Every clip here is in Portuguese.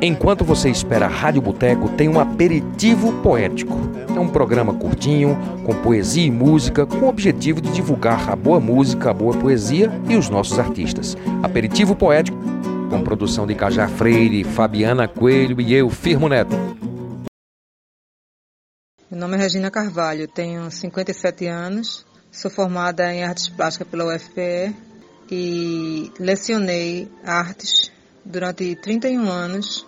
Enquanto você espera a Rádio Boteco, tem um aperitivo poético. É um programa curtinho, com poesia e música, com o objetivo de divulgar a boa música, a boa poesia e os nossos artistas. Aperitivo poético, com produção de Cajá Freire, Fabiana Coelho e eu, Firmo Neto. Meu nome é Regina Carvalho, tenho 57 anos, sou formada em artes plásticas pela UFPE e lecionei artes durante 31 anos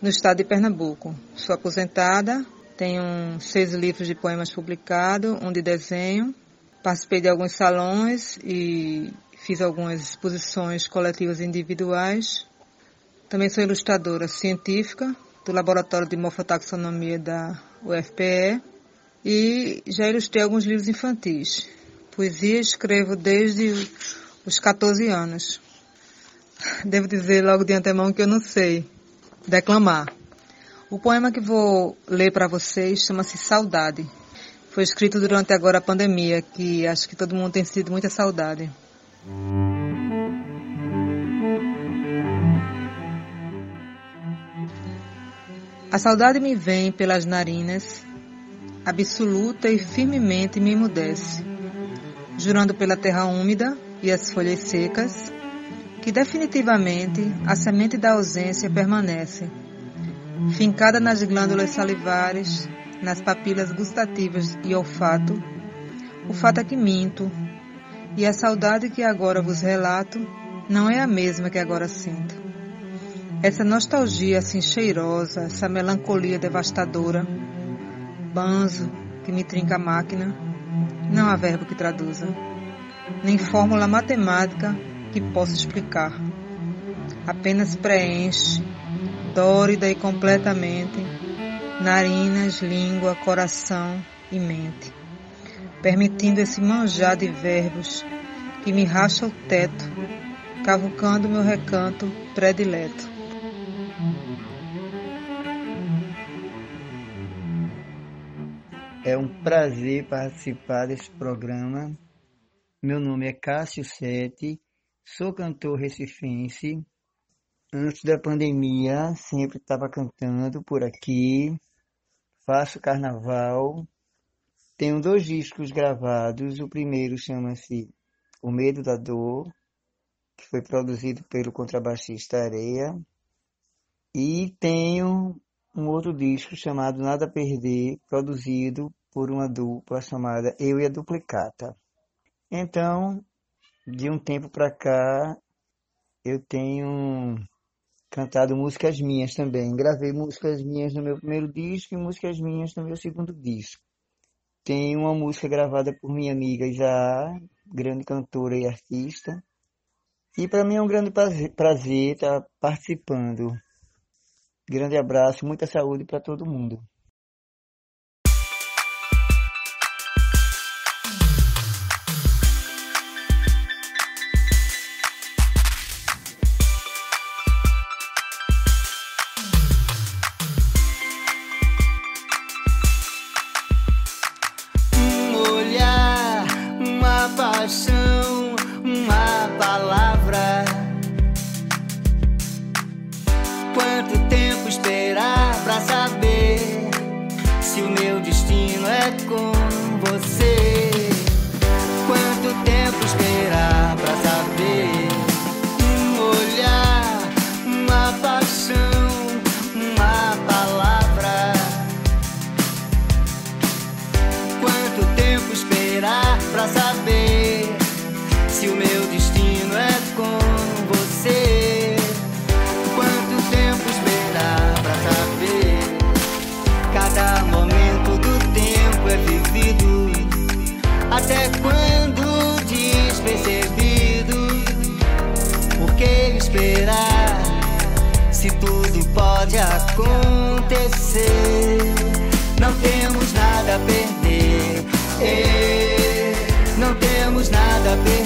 no estado de Pernambuco. Sou aposentada, tenho seis livros de poemas publicados, um de desenho. Participei de alguns salões e fiz algumas exposições coletivas e individuais. Também sou ilustradora científica do Laboratório de Morfotaxonomia da UFPE e já ilustrei alguns livros infantis. Poesia escrevo desde os 14 anos. Devo dizer logo de antemão que eu não sei declamar. O poema que vou ler para vocês chama-se Saudade. Foi escrito durante agora a pandemia, que acho que todo mundo tem sentido muita saudade. A saudade me vem pelas narinas, absoluta e firmemente me emudece, jurando pela terra úmida e as folhas secas, que definitivamente a semente da ausência permanece, fincada nas glândulas salivares, nas papilas gustativas e olfato. O fato é que minto, e a saudade que agora vos relato não é a mesma que agora sinto. Essa nostalgia assim cheirosa, essa melancolia devastadora, banzo que me trinca a máquina, não há verbo que traduza, nem fórmula matemática que possa explicar. Apenas preenche, dórida e completamente, narinas, língua, coração e mente, permitindo esse manjar de verbos que me racha o teto, cavucando meu recanto predileto. É um prazer participar desse programa. Meu nome é Cássio Sete Sou cantor recifense. Antes da pandemia, sempre estava cantando por aqui. Faço carnaval. Tenho dois discos gravados. O primeiro chama-se O Medo da Dor, que foi produzido pelo contrabaixista Areia. E tenho um outro disco chamado Nada a Perder, produzido por uma dupla chamada Eu e a Duplicata. Então, de um tempo para cá eu tenho cantado músicas minhas também. Gravei músicas minhas no meu primeiro disco e músicas minhas no meu segundo disco. Tenho uma música gravada por minha amiga já, grande cantora e artista. E para mim é um grande prazer estar participando. Grande abraço, muita saúde para todo mundo. quanto tempo esperar pra saber se o meu destino é como percebido. Por que esperar se tudo pode acontecer? Não temos nada a perder. Ei, não temos nada a perder.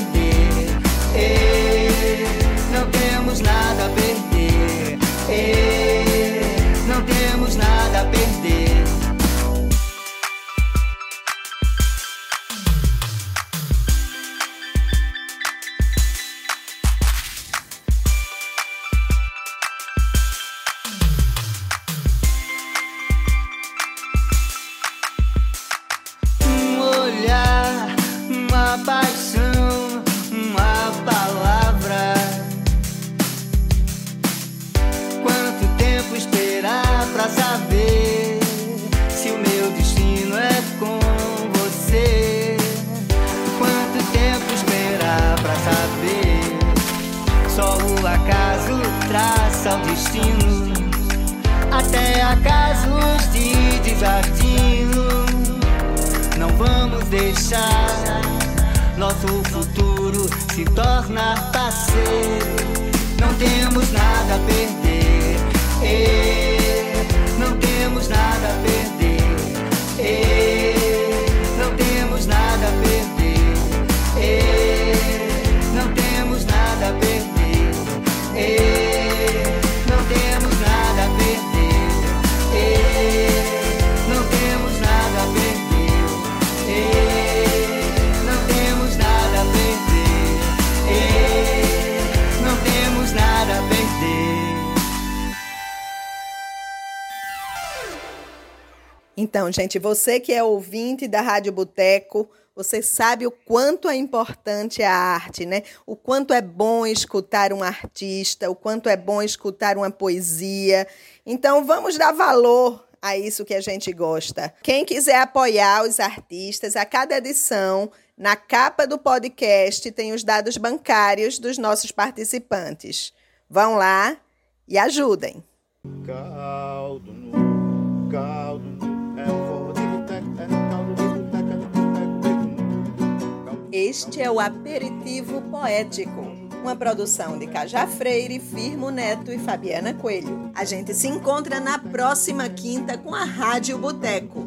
Acasos de desatino. Não vamos deixar nosso futuro se tornar passeio. Não temos nada a perder. Então, gente, você que é ouvinte da Rádio Boteco, você sabe o quanto é importante a arte, né? O quanto é bom escutar um artista, o quanto é bom escutar uma poesia. Então, vamos dar valor a isso que a gente gosta. Quem quiser apoiar os artistas, a cada edição, na capa do podcast, tem os dados bancários dos nossos participantes. Vão lá e ajudem. Caldo Este é o Aperitivo Poético, uma produção de Cajá Freire, Firmo Neto e Fabiana Coelho. A gente se encontra na próxima quinta com a Rádio Boteco.